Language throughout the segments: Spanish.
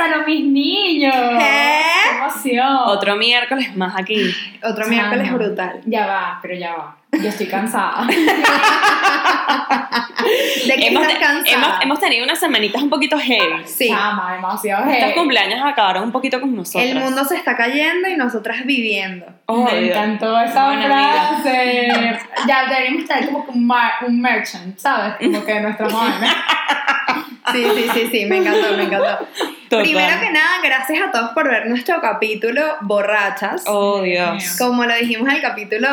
a mis niños! ¿Qué? ¡Qué emoción! Otro miércoles más aquí. Otro Chama. miércoles brutal. Ya va, pero ya va. Yo estoy cansada. ¿De qué Hemos, estás cansada? hemos, hemos tenido unas semanitas un poquito heavy. Sí. Chama, demasiado Estos heavy. cumpleaños acabaron un poquito con nosotros. El mundo se está cayendo y nosotras viviendo. Oh, Me Dios. encantó esa Buena frase. ya deberíamos tener como que un, mar- un merchant, ¿sabes? Como que nuestra madre. Sí, sí, sí, sí, me encantó, me encantó. Total. Primero que nada, gracias a todos por ver nuestro capítulo Borrachas. Oh, Dios Dios. Como lo dijimos en el capítulo,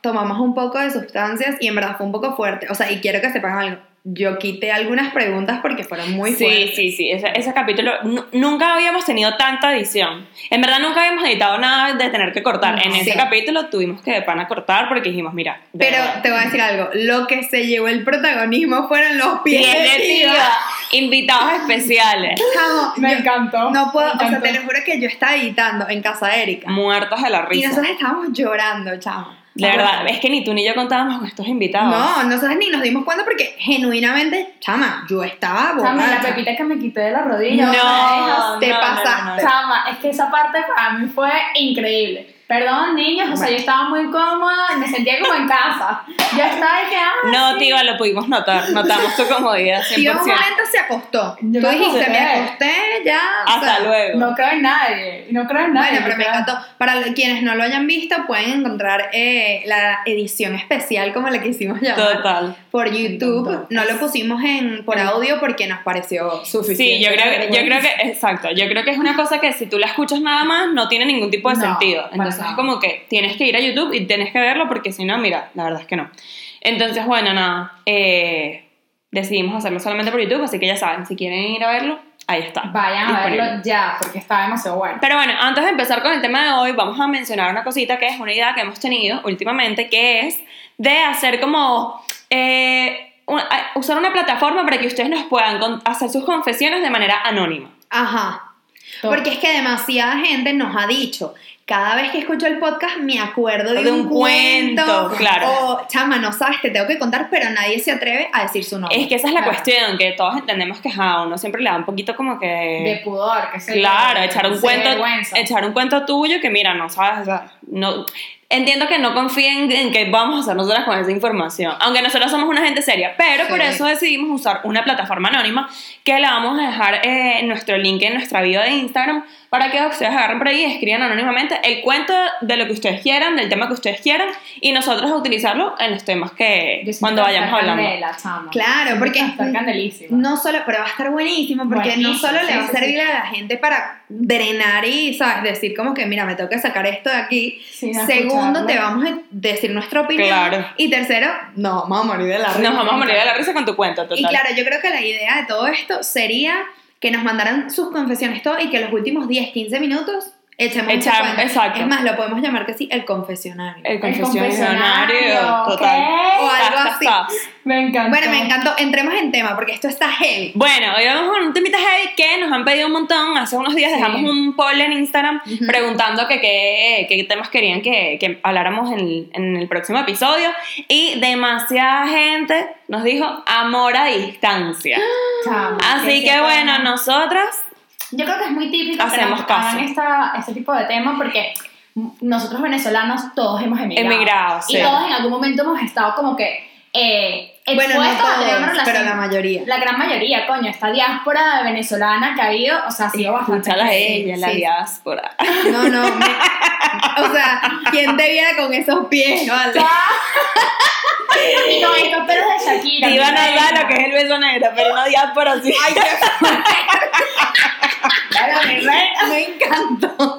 tomamos un poco de sustancias y en verdad fue un poco fuerte. O sea, y quiero que sepan algo. Yo quité algunas preguntas porque fueron muy Sí, fuertes. sí, sí, ese, ese capítulo nu- nunca habíamos tenido tanta edición. En verdad nunca habíamos editado nada de tener que cortar. En Sí. ese capítulo tuvimos que de pana cortar porque dijimos, mira, Pero verdad. te voy a decir algo, lo que se llevó el protagonismo fueron los pies de de tía. invitados especiales, Chamo, Me yo encantó. No puedo, me o sea, te lo juro que yo estaba editando en casa de Erika. muertos de la Y risa. nosotros estábamos llorando, chamo. De verdad, es que ni tú ni yo contábamos con estos invitados. No, nosotros ni nos dimos cuenta porque genuinamente, chama, yo estaba Chama, la borracha. pepita que me quité de la rodilla. No, o sea, te no, no, pasaste. no, no. Chama, es que esa parte para mí fue increíble. Perdón, niños, o sea, yo estaba muy cómoda y me sentía como en casa. Yo estaba de que, ah, No, tío, lo pudimos notar. Notamos tu comodidad 100%. Y en un momento se acostó. Yo Tú me dijiste, acosté. me acosté ya. o Hasta sea, luego. no creo en nadie. No creo en nadie. Bueno, pero me encantó. Para quienes no lo hayan visto, pueden encontrar eh, la edición especial, como la quisimos llamar, Total. por YouTube. No lo pusimos en por audio porque nos pareció suficiente. Sí, yo creo, que, yo creo que, exacto, yo creo que es una cosa que si tú la escuchas nada más no tiene ningún tipo de No, sentido. para Entonces es como que tienes que ir a YouTube y tienes que verlo porque si no, mira, la verdad es que no. Entonces, bueno, nada, eh, decidimos hacerlo solamente por YouTube, así que ya saben, si quieren ir a verlo, ahí está. Vayan a verlo ya, porque está demasiado bueno. Pero bueno, antes de empezar con el tema de hoy, vamos a mencionar una cosita que es una idea que hemos tenido últimamente, que es de hacer como... eh, usar una plataforma para que ustedes nos puedan hacer sus confesiones de manera anónima. Ajá. Todo. Porque es que demasiada gente nos ha dicho, cada vez que escucho el podcast me acuerdo de, De un cuento, claro. O, chama, no sabes, te tengo que contar, pero nadie se atreve a decir su nombre. Es que esa es la Claro. cuestión, que todos entendemos que a uno siempre le da un poquito como que... de pudor, que se Claro, echar un de cuento, vergüenza. echar un cuento tuyo que mira, no sabes, o sea, no, entiendo que no confíen en que vamos a hacer nosotras con esa información, aunque nosotros somos una gente seria, pero por Sí. eso decidimos usar una plataforma anónima que la vamos a dejar eh, en nuestro link en nuestra bio de Instagram para que ustedes agarren por ahí y escriban anónimamente el cuento de lo que ustedes quieran, del tema que ustedes quieran y nosotros a utilizarlo en los temas que cuando vayamos hablando. Candela, chama. Claro, porque- que va a estar candelísimo. No solo, pero va a estar buenísimo porque no Buenísimo, solo le sí, va a servir sí. a la gente para drenar y, ¿sabes? Decir como que, mira, me tengo que sacar esto de aquí. Sin Segundo, te vamos a decir nuestra opinión. Claro. Y tercero, no, vamos a morir de la risa. Nos vamos a morir de la risa con tu cuento, total. Y claro, yo creo que la idea de todo esto sería que nos mandaran sus confesiones todo y que los últimos 10, 15 minutos echemos un Echar- cuento. exacto. Es más, lo podemos llamar que sí, el confesionario. el El confesionario, confesionario, total. ¿qué? O algo así. Me encanta. Bueno, me encantó. Entremos en tema porque esto está heavy. Bueno, hoy vamos con un temita heavy que nos han pedido un montón. Hace unos días Sí. dejamos un poll en Instagram Ujú. preguntando que qué temas querían que, que habláramos en, en el próximo episodio. Y demasiada gente nos dijo amor a distancia. Chama, Así ese que bueno, nosotras Yo creo que es muy típico Hacemos que hagan esta, este tipo de temas porque nosotros venezolanos todos hemos emigrado. Emigrado, Y sí. todos en algún momento hemos estado como que eh, Bueno, no expuestos a tener una relación. pero la mayoría. La gran mayoría, coño, esta diáspora venezolana que ha habido, o sea, ha sido bastante. escúchala ella, la sí. diáspora. No, no. me- o sea, ¿quién te viera con esos pies? Vale. Y con estos pelos de Shakira. Te iban a dar lo que es el beso negro, pero una diáspora sí. Ay, qué Reina. me encantó.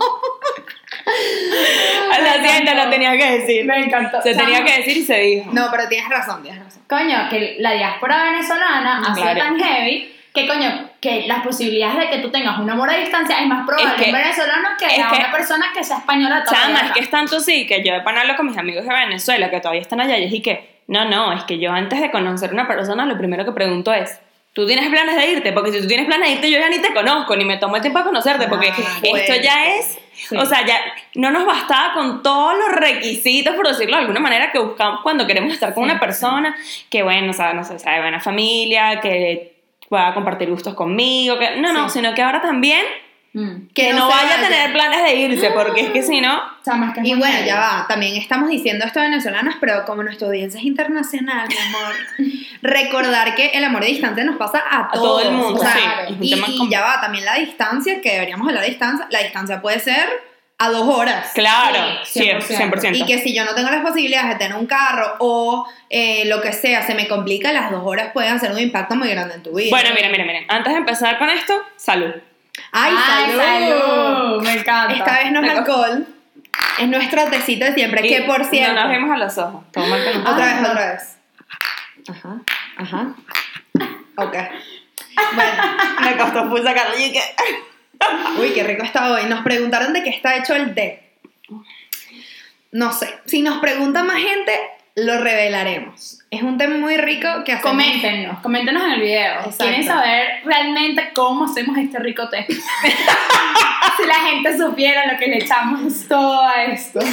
Lo siento, lo tenía que decir. Me encantó. Se tenía que decir y se dijo. No, pero tienes razón, tienes razón. Coño, que la diáspora venezolana ha sido Claro. tan heavy que, coño, que las posibilidades de que tú tengas un amor a distancia es más probable Es que- en venezolano que es a que- una persona que sea española todavía Chama, es que es tanto sí que yo de pan hablo con mis amigos de Venezuela que todavía están allá y dije que no, no, es que yo antes de conocer a una persona lo primero que pregunto es, ¿tú tienes planes de irte? Porque si tú tienes planes de irte yo ya ni te conozco, ni me tomo el tiempo a conocerte, porque Ah, esto ya es, Sí. o sea, ya no nos bastaba con todos los requisitos, por decirlo de alguna manera, que buscamos cuando queremos estar con Sí, una persona, que bueno, o sea, no sé, sea de buena familia, que pueda compartir gustos conmigo, que no, no, sino que ahora también Mm. Que, no, se vaya a tener planes de irse, porque es que si no, Chama, es que es Y bueno, ya va, también estamos diciendo esto venezolanas, pero como nuestra audiencia es internacional, mi amor, recordar que el amor de distancia nos pasa a a todos. todo el mundo, o sea, sí. es un y, tema y ya va, también la distancia, que deberíamos hablar de distancia, la distancia puede ser a dos horas. Claro, Sí, 100%. 100%. Y que si yo no tengo las posibilidades de tener un carro o eh, lo que sea, se me complica, las dos horas pueden hacer un impacto muy grande en tu vida. Bueno, mira, mira, mira. Antes de empezar con esto, salud. ¡Ay, salud! salud! Me encanta. Esta vez no es alcohol, es nuestro tecito de siempre, que Y por cierto... No nos vemos a los ojos. Que nos- Otra vez, otra vez. Ajá, ajá. Ok. Bueno, Me costó full sacarlo y que... uy, qué rico está hoy. Nos preguntaron de qué está hecho el té. No sé. Si nos pregunta más gente, lo revelaremos. Es un té muy rico que hacemos. Coméntenos, coméntenos en el video. Exacto. ¿Quieren saber realmente cómo hacemos este rico té? si la gente supiera lo que le echamos todo a esto.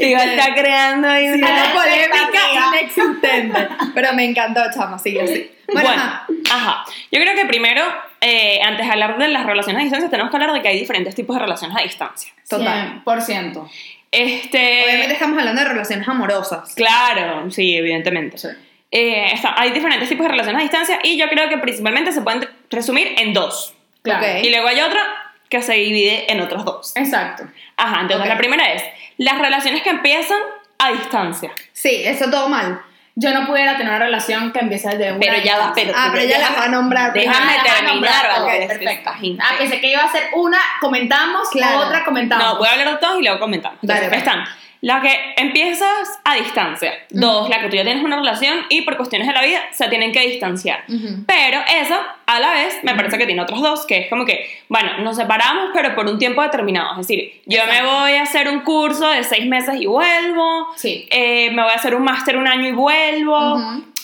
Digo, está creando ahí Sí, una... polémica inexistente. Pero me encantó, chama, sigue así. Bueno, Bueno, ajá. ajá. Yo creo que primero, eh, antes de hablar de las relaciones a distancia, tenemos que hablar de que hay diferentes tipos de relaciones a distancia. Total. 100%. Este... Obviamente estamos hablando de relaciones amorosas. Claro, sí, evidentemente. Sí. Eh, está- hay diferentes tipos de relaciones a distancia y yo creo que principalmente se pueden resumir en dos. Claro. Ok. Y luego hay otra que se divide en otros dos. Exacto. Ajá, entonces Ok. la primera es las relaciones que empiezan a distancia. Sí, eso todo mal. Yo no pudiera tener una relación que empiece desde una Pero ya va, pero- Ah, pero ella las va a nombrar. Déjame la terminar. ¿vale? Perfecto. Ah, pensé que iba a ser una, comentamos, Claro. otra, comentamos. No, voy a hablar de todos y luego comentamos. Dale, pues. están las que empiezas a distancia. Dos, la que tú ya tienes una relación y por cuestiones de la vida se tienen que distanciar. Pero esa, a la vez, me parece que tiene otros dos, que es como que, bueno, nos separamos, pero por un tiempo determinado. Es decir, yo me voy a hacer un curso de seis meses y vuelvo. Sí. Eh, me voy a hacer un máster un año y vuelvo.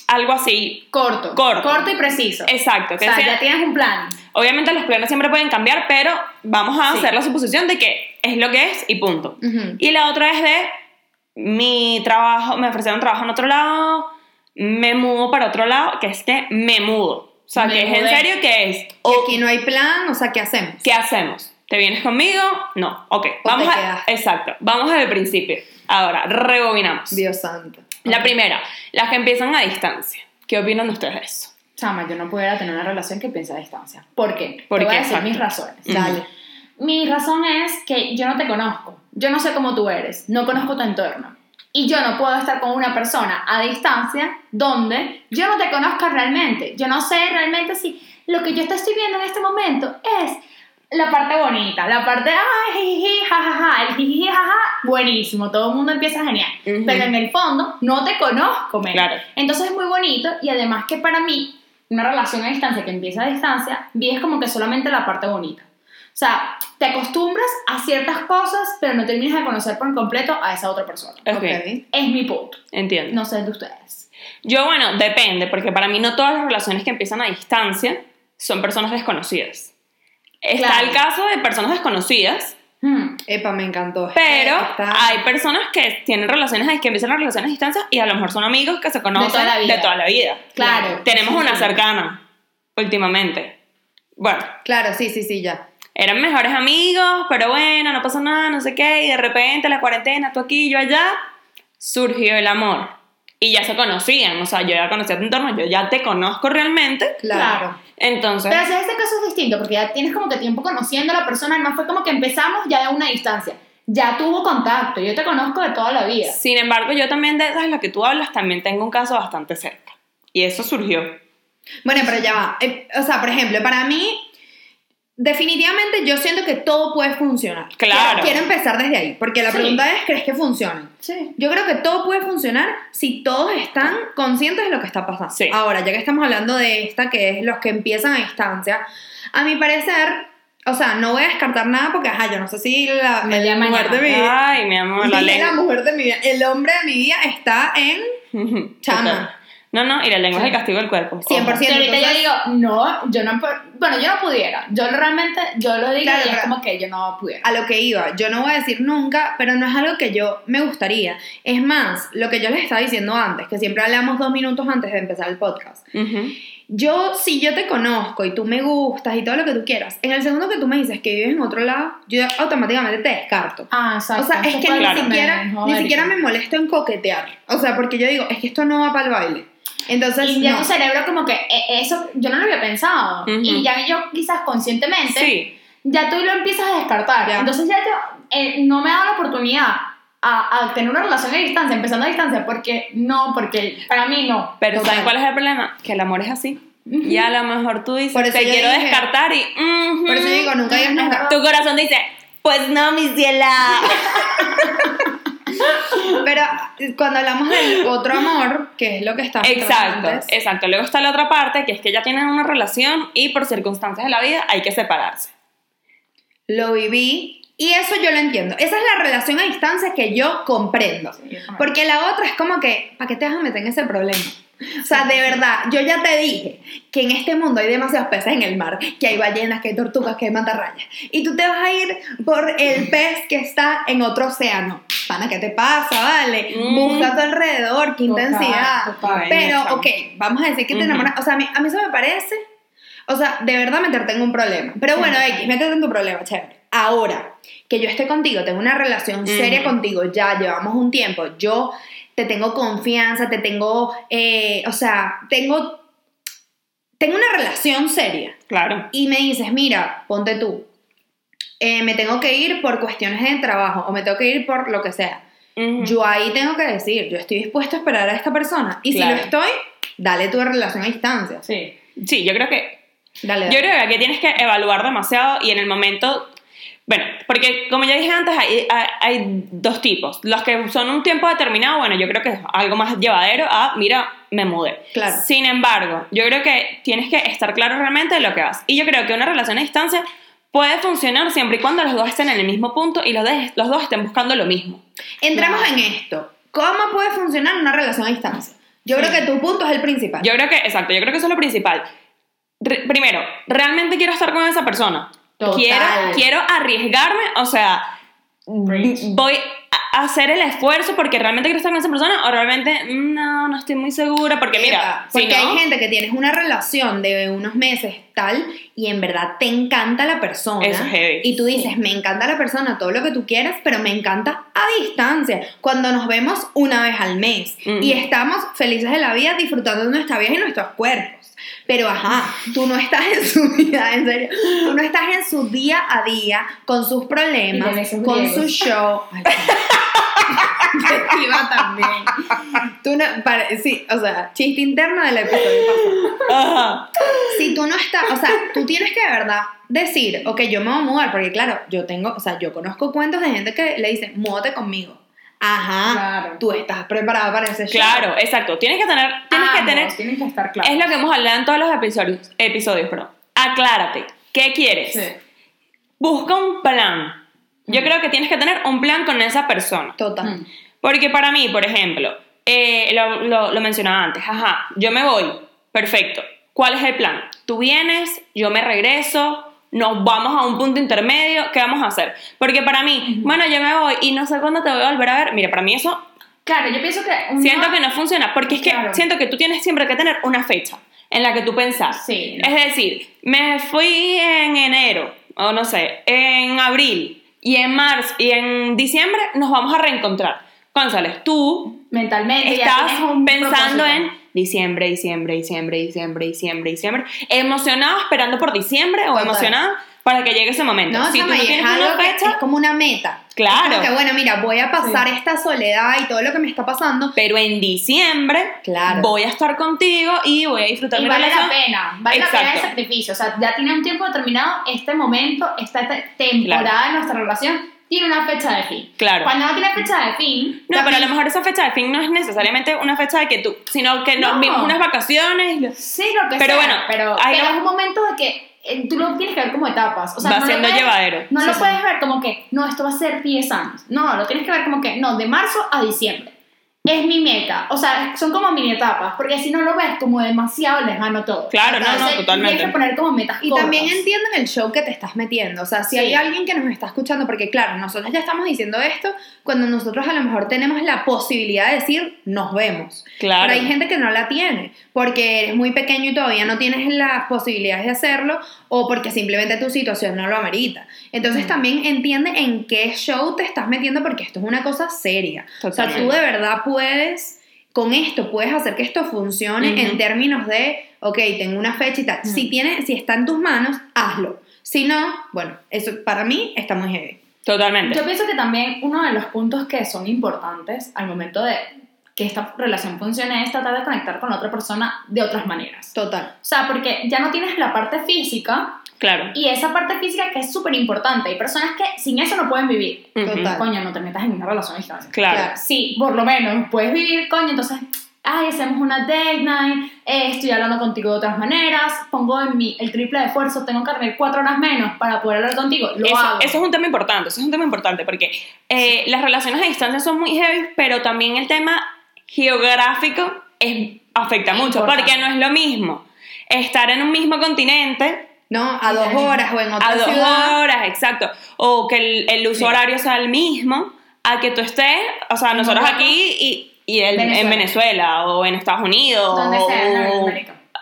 Algo así. Corto. Corto. Corto y preciso. Exacto. O Que sea, sea- ya tienes un plan. Obviamente los planes siempre pueden cambiar, pero vamos a Sí. hacer la suposición de que es lo que es y punto. Y la otra es de mi trabajo, me ofrecieron trabajo en otro lado, me mudo para otro lado, que es que me mudo. O sea, Me que es en mudé. serio que es, Y o- aquí no hay plan, o sea, ¿qué hacemos? ¿qué hacemos? ¿Te vienes conmigo? No, ok. Vamos te a, exacto, vamos el principio. Ahora, rebobinamos. Dios santo. La primera, las que empiezan a distancia. ¿Qué opinan ustedes de eso? Chama, yo no pudiera tener una relación que piense a distancia. ¿Por qué? ¿Por te voy a decir Exacto. mis razones. Dale. Mi razón es que yo no te conozco. Yo no sé cómo tú eres. No conozco tu entorno. Y yo no puedo estar con una persona a distancia donde yo no te conozca realmente. Yo no sé realmente si lo que yo te estoy viendo en este momento es la parte bonita, la parte, ay, jiji, jajaja, el jiji, jajaja, buenísimo, todo el mundo empieza genial. Ujú. Pero en el fondo no te conozco, men. Claro. Entonces es muy bonito y además que para mí, una relación a distancia que empieza a distancia, vives como que solamente la parte bonita. O sea, te acostumbras a ciertas cosas, pero no terminas de conocer por completo a esa otra persona. Ok, Ok. Es mi punto. entiendo. No sé el de ustedes. Yo, bueno, depende, porque para mí no todas las relaciones que empiezan a distancia son personas desconocidas. Está Claro. el caso de personas desconocidas. Epa, me encantó. pero Está- hay personas que tienen relaciones, que empiezan las relaciones a distancia y a lo mejor son amigos que se conocen toda la vida. de toda la vida. Claro. Tenemos Sí, una cercana, últimamente. Bueno, Claro, sí, sí, sí, ya. eran mejores amigos, pero bueno, no pasa nada, no sé qué, y de repente la cuarentena, tú aquí, yo allá, surgió el amor. Y ya se conocían, o sea, yo ya conocía tu entorno, yo ya te conozco realmente, Claro. entonces... Pero si este caso es distinto, porque ya tienes como que tiempo conociendo a la persona, no fue como que empezamos ya de una distancia. Ya tuvo contacto, yo te conozco de toda la vida. Sin embargo, yo también de las que tú hablas, también tengo un caso bastante cerca. Y eso surgió. Bueno, pero ya va. Eh, O sea, por ejemplo, para mí, definitivamente yo siento que todo puede funcionar. Claro. Quiero, empezar desde ahí, porque la Sí. pregunta es, ¿crees que funciona? Sí. Yo creo que todo puede funcionar si todos están conscientes de lo que está pasando. Sí. Ahora, ya que estamos hablando de esta, que es los que empiezan a distancia, a mi parecer, o sea, no voy a descartar nada porque, ajá, yo no sé si la, Me llama mujer de mi vida, Ay, mi amor, la la mujer de mi vida, el hombre de mi vida está en Chama. No, no, y la lengua es el castigo del cuerpo. 100%. Ojo. Si ahorita yo entonces- digo, no, yo no, bueno, yo no pudiera. Yo realmente, yo lo digo Claro, y es como que yo no pudiera. a lo que iba. Yo no voy a decir nunca, pero no es algo que yo me gustaría. Es más, lo que yo les estaba diciendo antes, que siempre hablamos dos minutos antes de empezar el podcast. Ujú. Yo, si yo te conozco y tú me gustas y todo lo que tú quieras, en el segundo que tú me dices que vives en otro lado, yo automáticamente te descarto. Ah, exacto. O sea, es Eso que fue ni siquiera, ni siquiera me molesto en coquetear. O sea, porque yo digo, es que esto no va para el baile. Entonces, Y ya no. tu cerebro como que eh, eso yo no lo había pensado. Ujú. Y ya yo quizás conscientemente, Sí. ya tú lo empiezas a descartar. Ya. Entonces ya yo eh, no me ha dado la oportunidad a, a tener una relación a distancia, empezando a distancia, porque no, porque para mí no. Pero Total. ¿saben cuál es el problema? Que el amor es así. Ujú. Y a lo mejor tú dices, te quiero dije- descartar y... ujú. Por eso digo, nunca digas nunca. Tu corazón dice, pues no, mi ciela. Pero cuando hablamos del otro amor, que es lo que está exacto, antes, exacto. Luego está la otra parte, que es que ya tienen una relación y por circunstancias de la vida hay que separarse. lo viví y eso yo lo entiendo. Esa es la relación a distancia que yo comprendo. Porque la otra es como que, ¿para qué te vas a meter en ese problema? O sea, de verdad, yo ya te dije que en este mundo hay demasiados peces en el mar, que hay ballenas, que hay tortugas, que hay mantarrayas. Y tú te vas a ir por el pez que está en otro océano. Pana, ¿qué te pasa? Vale, Mm. busca a tu alrededor, qué Total, intensidad. total. Pero, ok, vamos a decir que te enamoras. O sea, a mí, a mí eso me parece. O sea, de verdad meterte en un problema. Pero bueno. X, métete en tu problema, chévere. Ahora, que yo esté contigo, tengo una relación seria contigo, ya llevamos un tiempo, yo te tengo confianza, te tengo, eh, o sea, tengo, tengo una relación seria. Claro. Y me dices, mira, ponte tú, eh, me tengo que ir por cuestiones de trabajo o me tengo que ir por lo que sea. Yo ahí tengo que decir, yo estoy dispuesto a esperar a esta persona. Y Claro. si lo estoy, dale tu relación a distancia. Sí. Sí, yo creo que Dale, Yo dale. creo que aquí tienes que evaluar demasiado y en el momento, bueno, porque como ya dije antes, hay, hay, hay dos tipos. Los que son un tiempo determinado, bueno, yo creo que es algo más llevadero a, mira, me mudé. Claro. Sin embargo, yo creo que tienes que estar claro realmente de lo que vas. Y yo creo que una relación a distancia puede funcionar siempre y cuando los dos estén en el mismo punto y los, de- los dos estén buscando lo mismo. Entramos Claro. en esto. ¿Cómo puede funcionar una relación a distancia? Yo Sí. creo que tu punto es el principal. Yo creo que, exacto, yo creo que eso es lo principal. Re- primero, ¿realmente quiero estar con esa persona? Total. Quiero, quiero arriesgarme, o sea, voy a hacer el esfuerzo porque realmente quiero estar con esa persona o realmente mm, no, no estoy muy segura porque Epa, mira, si porque no, hay gente que tienes una relación de unos meses tal y en verdad te encanta la persona Eso es heavy. y tú dices me encanta la persona todo lo que tú quieras pero me encanta a distancia cuando nos vemos una vez al mes Ujú. y estamos felices de la vida disfrutando de nuestra vida y nuestros cuerpos pero ajá, tú no estás en su vida, en serio, tú no estás en su día a día con sus problemas, con su show. Ay, Iba también. Tú no, pare- sí, o sea, chiste interno del episodio pasado. Ajá. Si tú no estás, o sea, tú tienes que de verdad decir, ok, yo me voy a mudar, porque claro, yo tengo, o sea, yo conozco cuentos de gente que le dicen, múdate conmigo. Ajá, Claro. tú estás preparada para ese show. claro, exacto, tienes que tener, tienes que Ambos tener, tienen que estar claros. es lo que hemos hablado en todos los episodios, episodios, perdón. Aclárate, ¿qué quieres? Sí. Busca un plan. Yo Mm. creo que tienes que tener un plan con esa persona. Total. Mm. Porque para mí, por ejemplo, eh, lo, lo- lo mencionaba antes, ajá, yo me voy, perfecto. ¿Cuál es el plan? Tú vienes, yo me regreso, nos vamos a un punto intermedio, ¿qué vamos a hacer? Porque para mí, bueno, yo me voy y no sé cuándo te voy a volver a ver. Mira, para mí eso Claro, yo pienso que. siento que no funciona, porque es que Claro. siento que tú tienes siempre que tener una fecha en la que tú pensás. Sí, no. Es decir, me fui en enero, o no sé, en abril, y en marzo, y en diciembre nos vamos a reencontrar. González, tú Mentalmente estás pensando propósito. en diciembre, diciembre, diciembre, diciembre, diciembre, diciembre, emocionado esperando por diciembre o Total. emocionada para que llegue ese momento. No, si tú no tienes una fecha, es como una meta. Claro. Que, bueno, mira, voy a pasar Sí. esta soledad y todo lo que me está pasando. pero en diciembre Claro. voy a estar contigo y voy a disfrutar Y mi vale relación. la pena, vale la pena el Exacto. sacrificio. O sea, ya tiene un tiempo determinado, este momento, esta te- temporada de nuestra relación tiene una fecha de fin. Claro. Cuando no tiene fecha de fin, No, pero a lo mejor esa fecha de fin no es necesariamente una fecha de que tú, sino que nos No. vimos unas vacaciones. sí, lo que Pero sea. bueno, pero, ahí pero lo- es un momento de que eh, tú lo tienes que ver como etapas. O sea, Va no lo siendo puedes- llevadero. No Sí, lo sí. puedes ver como que, no, esto va a ser 10 años. No, lo tienes que ver como que, no, de marzo a diciembre. Es mi meta. O sea, son como mini etapas, porque si no lo ves como demasiado lejano todo. Claro, no, no, totalmente. Tienes que poner como metas Y cortas. también entienden el show que te estás metiendo. O sea, si Sí. hay alguien que nos está escuchando, porque claro, nosotros ya estamos diciendo esto cuando nosotros a lo mejor tenemos la posibilidad de decir nos vemos. Claro. Pero hay gente que no la tiene porque eres muy pequeño y todavía no tienes las posibilidades de hacerlo o porque simplemente tu situación no lo amerita. Entonces Mm. también entiende en qué show te estás metiendo porque esto es una cosa seria. O sea, tú Totalmente. de verdad puedes, con esto puedes hacer que esto funcione en términos de, ok, tengo una fecha y tal. Si, tiene, si está en tus manos, hazlo. Si no, bueno, eso para mí está muy heavy. Totalmente. Yo pienso que también uno de los puntos que son importantes al momento de que esta relación funcione es tratar de conectar con la otra persona de otras maneras. Total. O sea, porque ya no tienes la parte física Claro. y esa parte física que es súper importante. Hay personas que sin eso no pueden vivir. Total. Coño, no te metas en una relación a distancia. Claro. Claro. Sí, por lo menos puedes vivir, coño, entonces, ay, hacemos una date night, eh, estoy hablando contigo de otras maneras, pongo en mi el triple de esfuerzo, tengo que dormir cuatro horas menos para poder hablar contigo, lo Eso, hago. eso es un tema importante, eso es un tema importante porque eh, las relaciones a distancia son muy heavy, pero también el tema geográfico es, afecta mucho, Importante. porque no es lo mismo estar en un mismo continente ¿No? A dos horas o en otra a dos ciudad. horas, exacto, o que el, el uso Sí. horario sea el mismo, a que tú estés, o sea, nosotros aquí y, y el- en Venezuela. Venezuela o en Estados Unidos Donde o.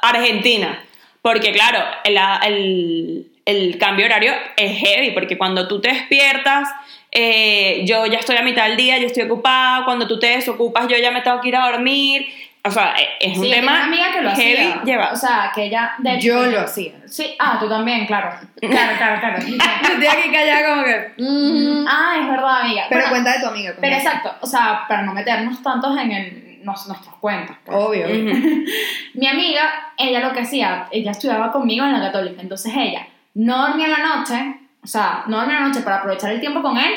Argentina, porque claro, el, el- el cambio horario es heavy, porque cuando tú te despiertas, eh, yo ya estoy a mitad del día, yo estoy ocupada, cuando tú te desocupas, yo ya me tengo que ir a dormir, o sea, e- es un Sí, yo tema una amiga que lo heavy hacía. lleva. O sea, que ella. De hecho, Yo lo hacía. Sí, ah, tú también, claro. Claro, claro, claro. Estoy aquí callada como que... mm. ah, es verdad, amiga. Pero Bueno, cuenta de tu amiga. Pero exacto, o sea, para no meternos tantos en el, nos- nuestros cuentos. pues. Obvio. Mi amiga, ella lo que hacía, ella estudiaba conmigo en la católica, entonces ella no dormía en la noche, o sea, no en la noche para aprovechar el tiempo con él,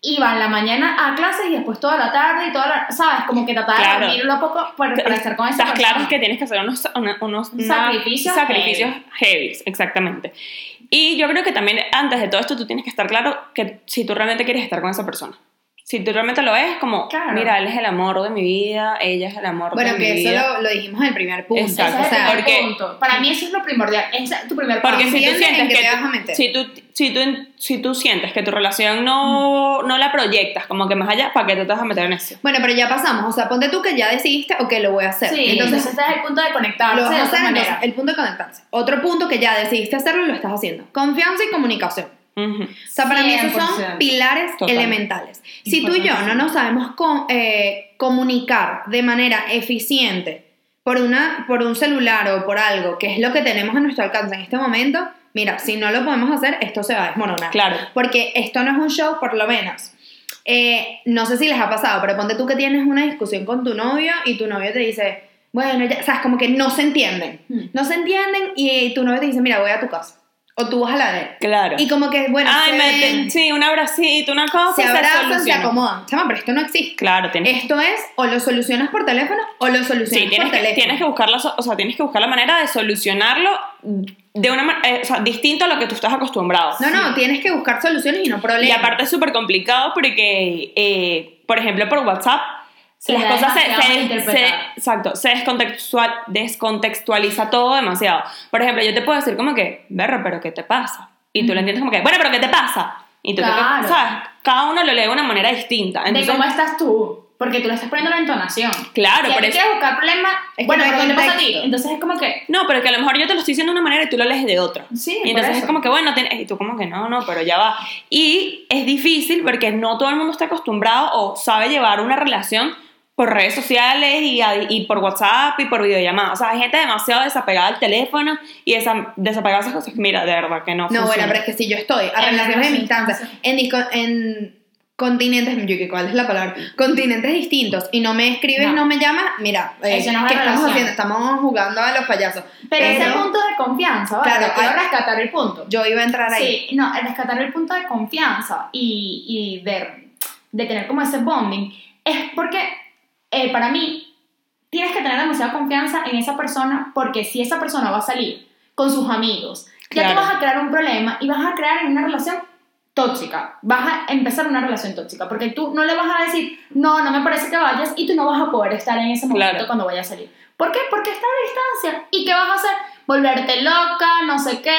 iba en la mañana a clases y después toda la tarde y toda la, ¿sabes? Como que trataba Claro. de dormirlo a poco para, para estar con esa Estás claro que tienes que hacer unos, una- unos una- Sacrificios heavy, exactamente. Y yo creo que también antes de todo esto tú tienes que estar claro que si tú realmente quieres estar con esa persona. Si tú realmente lo ves, como, Claro. mira, él es el amor de mi vida, ella es el amor Bueno, de mi que eso vida. lo, lo dijimos en el primer punto. Exacto. O sea, porque- punto. Para mí eso es lo primordial, es tu primer paso. Porque si tú sientes que te vas a meter. si tú, si tú, si tú sientes que tu relación no, no la proyectas como que más allá, ¿para qué te vas a meter en eso? Bueno, pero ya pasamos. O sea, ponte tú que ya decidiste, ok, lo voy a hacer. Sí, entonces, entonces ese es el punto de conectarse lo vas a hacer. Entonces, el punto de conectarse. Otro punto que ya decidiste hacerlo y lo estás haciendo. Confianza y comunicación. O sea, para mí esos 100%. son pilares Total. elementales. Si tú y yo no nos sabemos co- eh, comunicar de manera eficiente por, una, por un celular o por algo, que es lo que tenemos a nuestro alcance en este momento, mira, si no lo podemos hacer, esto se va a desmoronar. Claro. Porque esto no es un show, por lo menos. Eh, no sé si les ha pasado, pero ponte tú que tienes una discusión con tu novio y tu novio te dice, bueno, ya, sabes, como que no se entienden. Hmm. No se entienden y tu novio te dice, mira, voy a tu casa. O tú vas a la de él. Claro. Y como que, bueno, Ay, se, me- ven, sí, un abracito, una cosa, se abrazan, se soluciona. acomodan. Chama, pero esto no existe. Claro, tienes Esto es o lo solucionas por teléfono o lo solucionas Sí, tienes por que, teléfono. tienes que buscar la, so- o sea, tienes que buscar la manera de solucionarlo de una ma- eh, o sea, distinto a lo que tú estás acostumbrado. No, no, tienes que buscar soluciones y no problemas. Y aparte es súper complicado porque, eh, por ejemplo, por WhatsApp, Se las cosas se, se- se- exacto, se descontextual, descontextualiza todo demasiado. Por ejemplo, yo te puedo decir como que, berro, pero ¿qué te pasa? Y tú lo entiendes como que, bueno, pero ¿qué te pasa? Y tú, Claro. ¿sabes? Cada uno lo lee de una manera distinta. de Entonces, cómo estás tú, porque tú le estás poniendo la entonación. Claro, si por ti eso- quieres buscar problemas, Es que bueno, pero ¿qué te pasa a ti? Entonces es como que, No, pero que a lo mejor yo te lo estoy diciendo de una manera y tú lo lees de otra. Sí, Y por entonces eso. es como que, bueno, tienes- y tú como que no, no, pero ya va. Y es difícil porque no todo el mundo está acostumbrado o sabe llevar una relación por redes sociales y, y por WhatsApp y por videollamadas. O sea, hay gente demasiado desapegada al teléfono y esa, desapegada a esas cosas. Mira, de verdad que no No, funciona. bueno, pero es que si yo estoy a En relaciones de distancia, en, en continentes, yo cuál es la palabra, continentes distintos y no me escribes, no, No. me llamas, mira, eh, Eso no es ¿qué estamos relación. haciendo? Estamos jugando a los payasos. pero ese Pero punto de confianza, ¿vale? Claro, quiero rescatar el punto. Yo iba a entrar ahí. Sí, no, rescatar el punto de confianza y, y de, de tener como ese bonding es porque eh, para mí tienes que tener demasiada confianza en esa persona porque si esa persona va a salir con sus amigos, ya Claro. tú vas a crear un problema y vas a crear una relación tóxica, vas a empezar una relación tóxica, porque tú no le vas a decir, no, no me parece que vayas, y tú no vas a poder estar en ese momento Claro. cuando vaya a salir. ¿Por qué? Porque está a distancia. ¿Y qué vas a hacer? Volverte loca, no sé qué.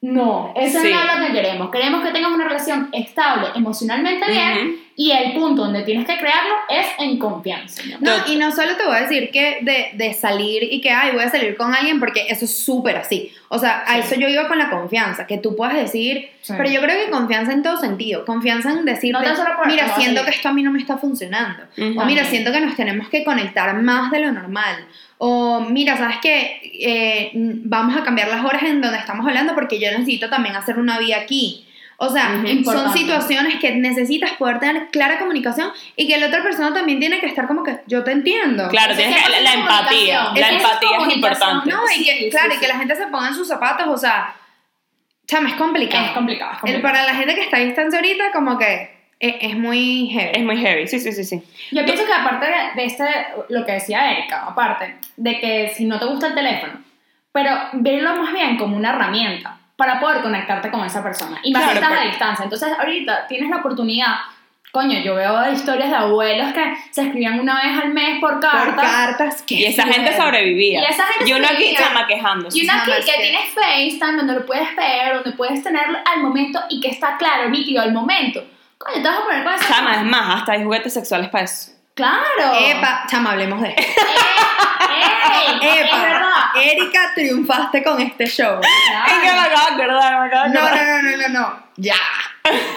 No, eso Sí. no es lo que queremos. Queremos que tengas una relación estable emocionalmente bien Ujú. Y el punto donde tienes que crearlo es en confianza. No, y no solo te voy a decir que de, de salir y que, ay, voy a salir con alguien porque eso es súper así. O sea, a Sí. eso yo iba con la confianza, que tú puedas decir, Sí. pero yo creo que confianza en todo sentido. Confianza en decirte, No mira, no, siento sí. que esto a mí no me está funcionando. Ujú. O mira, siento que nos tenemos que conectar más de lo normal. O mira, ¿sabes qué? Eh, vamos a cambiar las horas en donde estamos hablando porque yo necesito también hacer una vida aquí. O sea, son situaciones que necesitas poder tener clara comunicación y que la otra persona también tiene que estar como que yo te entiendo. Claro, tienes que, la, 100% la empatía. La es empatía es importante. No, y que, Sí, claro, sí, y que la gente se ponga en sus zapatos, o sea, chama, es complicado. Es complicado. es El- complicado. para la gente que está a distancia ahorita, como que es, es muy heavy. Es muy heavy, sí, sí, sí, sí. Yo pienso que aparte de, de este, lo que decía Erika, aparte de que si no te gusta el teléfono, pero verlo más bien como una herramienta para poder conectarte con esa persona. Y más Claro, estás pero- a distancia. Entonces ahorita tienes la oportunidad, coño, yo veo historias de abuelos que se escribían una vez al mes por Por cartas. cartas. que Y esa gente sobrevivía. Y esa gente y uno aquí chama quejándose. Y una aquí que que- tienes FaceTime, donde lo puedes ver, donde puedes tenerlo al momento y que está claro, nítido al momento. Coño, te vas a poner con esa Chama, es más, hasta hay juguetes sexuales para eso. ¡Claro! Epa, chama, hablemos de esto. ¡Ey! ¡Es Epa, verdad! Erika, triunfaste con este show. Es que me acabo de acordar, me acabo de No, acordar. no, no, no, no, no. Ya.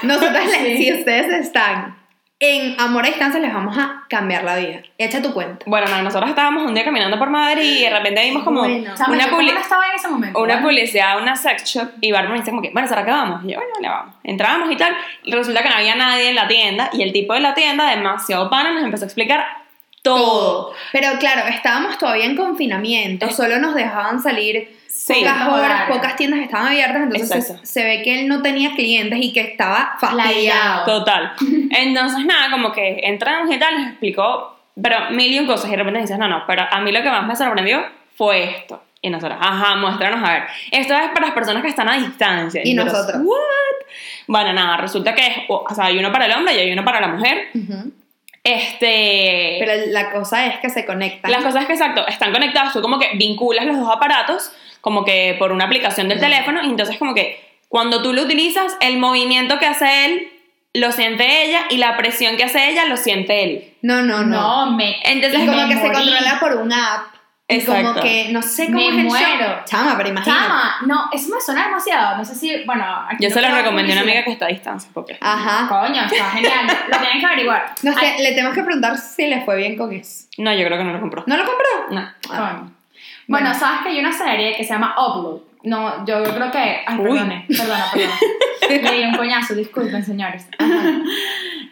Nosotros, les- si ustedes están en amor a distancia, les vamos a cambiar la vida. Echa tu cuenta. Bueno, no, nosotros estábamos un día caminando por Madrid y de repente vimos como Bueno. Chama, una, yo cómo publi- no estaba en ese momento. una ¿eh? publicidad, una sex shop y Bárbara me dice como que, bueno, ¿será que vamos? Y yo, bueno, le vamos. Entramos y tal, y resulta que no había nadie en la tienda y el tipo de la tienda, demasiado pana, nos empezó a explicar todo. Pero claro, estábamos todavía en confinamiento, solo nos dejaban salir Sí. pocas horas, pocas tiendas estaban abiertas, entonces se, se ve que él no tenía clientes y que estaba fastidiado. Total. Entonces, nada, como que entramos y tal, nos explicó, pero mil y un cosas, y de repente dices, no, no, pero a mí lo que más me sorprendió fue esto. Y nosotros, ajá, muéstranos a ver. Esto es para las personas que están a distancia. Y nosotros, nosotros. ¿what? Bueno, nada, resulta que es, o sea, hay uno para el hombre y hay uno para la mujer. Ujú. Este. Pero la cosa es que se conectan. Las cosas que exacto están conectadas, tú como que vinculas los dos aparatos, como que por una aplicación del teléfono, y entonces como que cuando tú lo utilizas, el movimiento que hace él lo siente ella y la presión que hace ella lo siente él. No, no, no. No, me. Entonces, y como me que se controla por una app. Y como Exacto. que no sé cómo Me es el muero. show. Chama, pero imagínate. Chama, no, eso me suena demasiado. No sé si, bueno. aquí Yo no se lo recomendé a una amiga que está a distancia, porque... Ajá. Coño, está genial. Lo tienen que averiguar. No sé, Ay, le tenemos que preguntar si le fue bien con eso. No, yo creo que no lo compró. ¿No lo compró? No. Ah. coño. Bueno, sabes que hay una serie que se llama Upload. No, yo creo que. Ay, Uy. perdone, perdona, perdona. Le di un coñazo, disculpen, señores.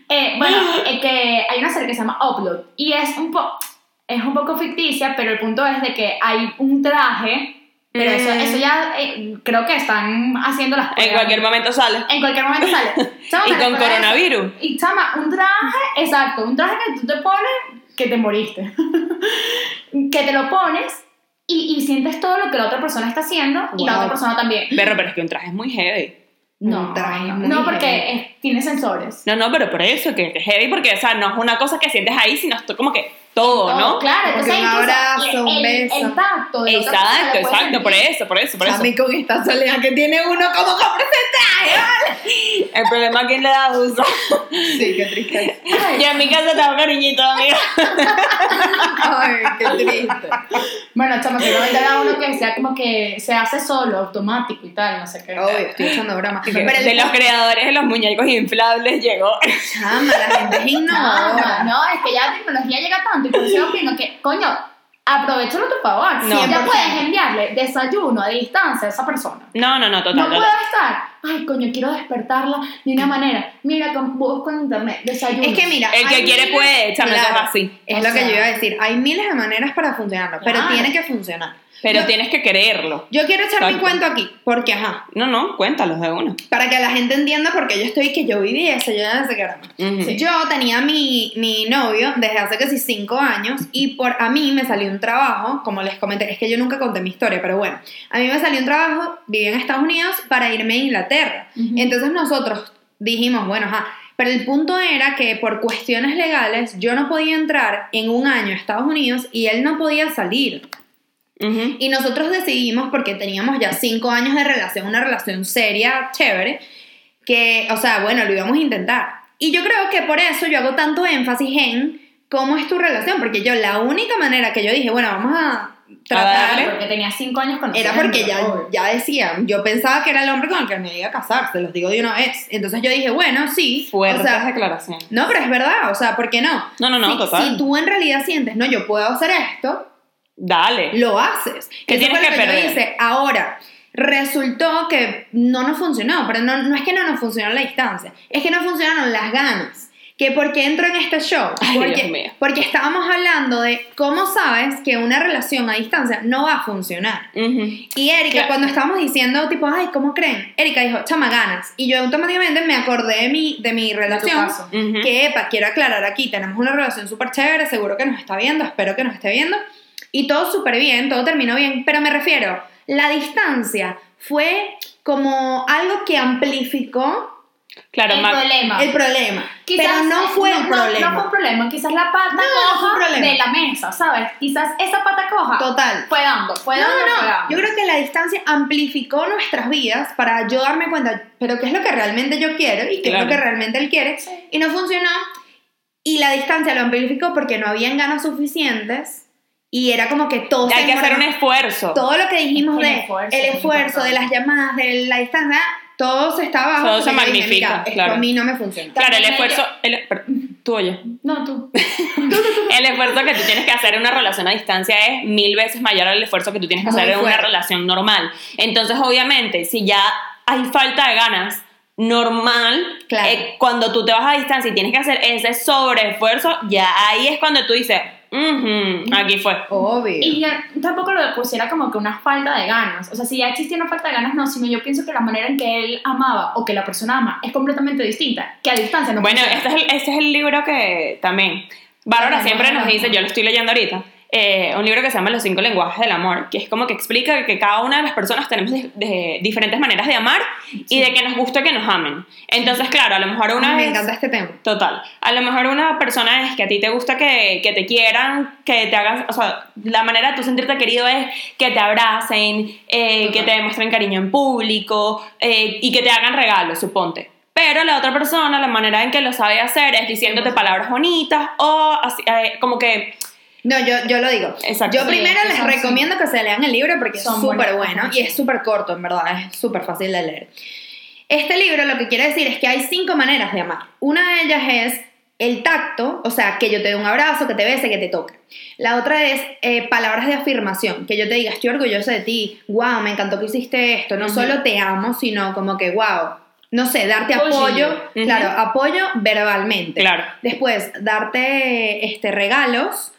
Eh, bueno, eh, que hay una serie que se llama Upload. Y es un poco. Es un poco ficticia, pero el punto es de que hay un traje. Pero eso, Mm. eso ya eh, creo que están haciendo las En pruebas. cualquier momento sale. En cualquier momento sale. Chama, Y con eso. coronavirus. Y chama, un traje, exacto, un traje que tú te pones que te moriste. que te lo pones y, y sientes todo lo que la otra persona está haciendo y la otra persona también. Perro, pero es que un traje es muy heavy. No, traje no, porque es- tiene sensores. No, no, pero por eso, que, es heavy, porque, o sea, no es una cosa que sientes ahí, sino como que todo, Todo, ¿no? Claro, Como entonces que un abrazo, un beso. El tacto Exacto, exacto, por eso, por eso, por A eso. mí con esta soledad que tiene uno, ¿cómo? ¿vale? El problema es quién le da uso. Sí, qué triste. Yo en mi casa tengo cariñito, amiga. Ay, qué triste. Bueno, chama, seguramente era uno que sea como que se hace solo, automático y tal, no sé qué. Obvio, estoy echando broma. Pero de el los creadores de los muñecos inflables llegó. chama, la gente es No, innovadora. no, es que ya la tecnología llega tanto y por eso yo opino que, coño, aprovechalo a tu favor. No. Ya 100%. puedes enviarle desayuno a distancia a esa persona. No, no, no, total, No total. puedo estar, ay, coño, quiero despertarla de una manera. Mira, con, busco en internet, desayuno. Es que mira, El que quiere miles- puede, eso es así. Es O lo que yo iba a decir. Hay miles de maneras para funcionarlo, pero Claro. tiene que funcionar. Pero Yo- tienes que creerlo. Yo quiero echar mi cuento aquí, porque ajá, No, no, cuéntalos de uno. para que la gente entienda porque yo estoy que yo viví eso, yo no sé qué era. Yo tenía mi, mi novio desde hace casi cinco años y por a mí me salió un trabajo, como les comenté, es que yo nunca conté mi historia, pero bueno, a mí me salió un trabajo, viví en Estados Unidos para irme a Inglaterra. Entonces nosotros dijimos, bueno, ajá. Pero el punto era que por cuestiones legales yo no podía entrar en un año a Estados Unidos y él no podía salir. Ujú. Y nosotros decidimos, porque teníamos ya cinco años de relación, una relación seria, chévere, que, o sea, bueno, lo íbamos a intentar. Y yo creo que por eso yo hago tanto énfasis en cómo es tu relación, porque yo la única manera que yo dije, bueno, vamos a tratar. Porque tenía cinco años con era porque ya, ya decían, yo pensaba que era el hombre con el que me iba a casar, se los digo de una vez. Entonces yo dije, bueno, sí, Fuertes o sea, declaraciones. no, pero es verdad, o sea, ¿por qué no? No, no, no, Si- total. Si tú en realidad sientes, no, yo puedo hacer esto, Dale. lo haces. ¿Qué Eso tienes que yo perder? hice. Ahora, resultó que no nos funcionó, pero no, no es que no nos funcionó la distancia, es que no funcionaron las ganas. Que porque entro en este show, Ay, porque, Dios mío. porque estábamos hablando de cómo sabes que una relación a distancia no va a funcionar. Ujú. Y Erika, Claro. cuando estábamos diciendo, tipo, ay, ¿cómo creen? Erika dijo, chama ganas. Y yo automáticamente me acordé de mi, de mi relación. Que, epa, quiero aclarar aquí, tenemos una relación súper chévere, seguro que nos está viendo, espero que nos esté viendo. Y todo súper bien, todo terminó bien. Pero me refiero, la distancia fue como algo que amplificó Claro, el ma- problema. el problema. Quizás pero no fue no, un no- problema. No, fue un problema, quizás la pata No, no fue coja problema. de la mesa, ¿sabes? Quizás esa pata coja Total. fue dando, fue No, dando, fue no, dando. yo creo que la distancia amplificó nuestras vidas para yo darme cuenta, pero qué es lo que realmente yo quiero y qué es Claro. lo que realmente él quiere. Sí. Y no funcionó. Y la distancia lo amplificó porque no habían ganas suficientes y era como que todo hay que hacer un esfuerzo. Todo lo que dijimos El de esfuerzo el esfuerzo, de las llamadas, de la distancia, todo se estaba abajo. Todo se dije, magnifica, esto claro. a mí no me funciona. Claro, el esfuerzo. El, tú oye. No, tú. El esfuerzo que tú tienes que hacer en una relación a distancia es mil veces mayor al esfuerzo que tú tienes que Muy hacer en una relación normal. Entonces, obviamente, si ya hay falta de ganas normal, Claro. eh, cuando tú te vas a distancia y tienes que hacer ese sobreesfuerzo, ya ahí es cuando tú dices, "Ujú, aquí fue. Obvio. Y ya tampoco lo pusiera como que una falta de ganas. O sea, si ya existía una falta de ganas, no, sino yo pienso que la manera en que él amaba o que la persona ama es completamente distinta, que a distancia no Bueno, este es, el, este es el libro que también Bárbara siempre nos dice, yo lo estoy leyendo ahorita, eh, un libro que se llama Los cinco lenguajes del amor, que es como que explica que cada una de las personas tenemos de, de diferentes maneras de amar y de que nos gusta que nos amen. Entonces, claro, a lo mejor una Ay, me encanta este tema. Total. A lo mejor una persona es que a ti te gusta que, que te quieran, que te hagan, o sea, la manera de tú sentirte querido es que te abracen, eh, que te demuestren cariño en público eh, y que te hagan regalos, suponte. Pero la otra persona, la manera en que lo sabe hacer es diciéndote palabras bonitas o así, eh, como que... No, yo, yo lo digo. Exacto. Yo Sí, primero que les recomiendo que se lean el libro porque Son es súper bueno y es súper corto, en verdad, es súper fácil de leer. Este libro lo que quiere decir es que hay cinco maneras de amar. Una de ellas es el tacto, o sea, que yo te dé un abrazo, que te bese, que te toque. La otra es eh, palabras de afirmación, que yo te diga, estoy orgulloso de ti, wow, me encantó que hiciste esto, no solo te amo, sino como que, wow, no sé, darte apoyo, claro, apoyo verbalmente. Claro. Después, darte este, regalos,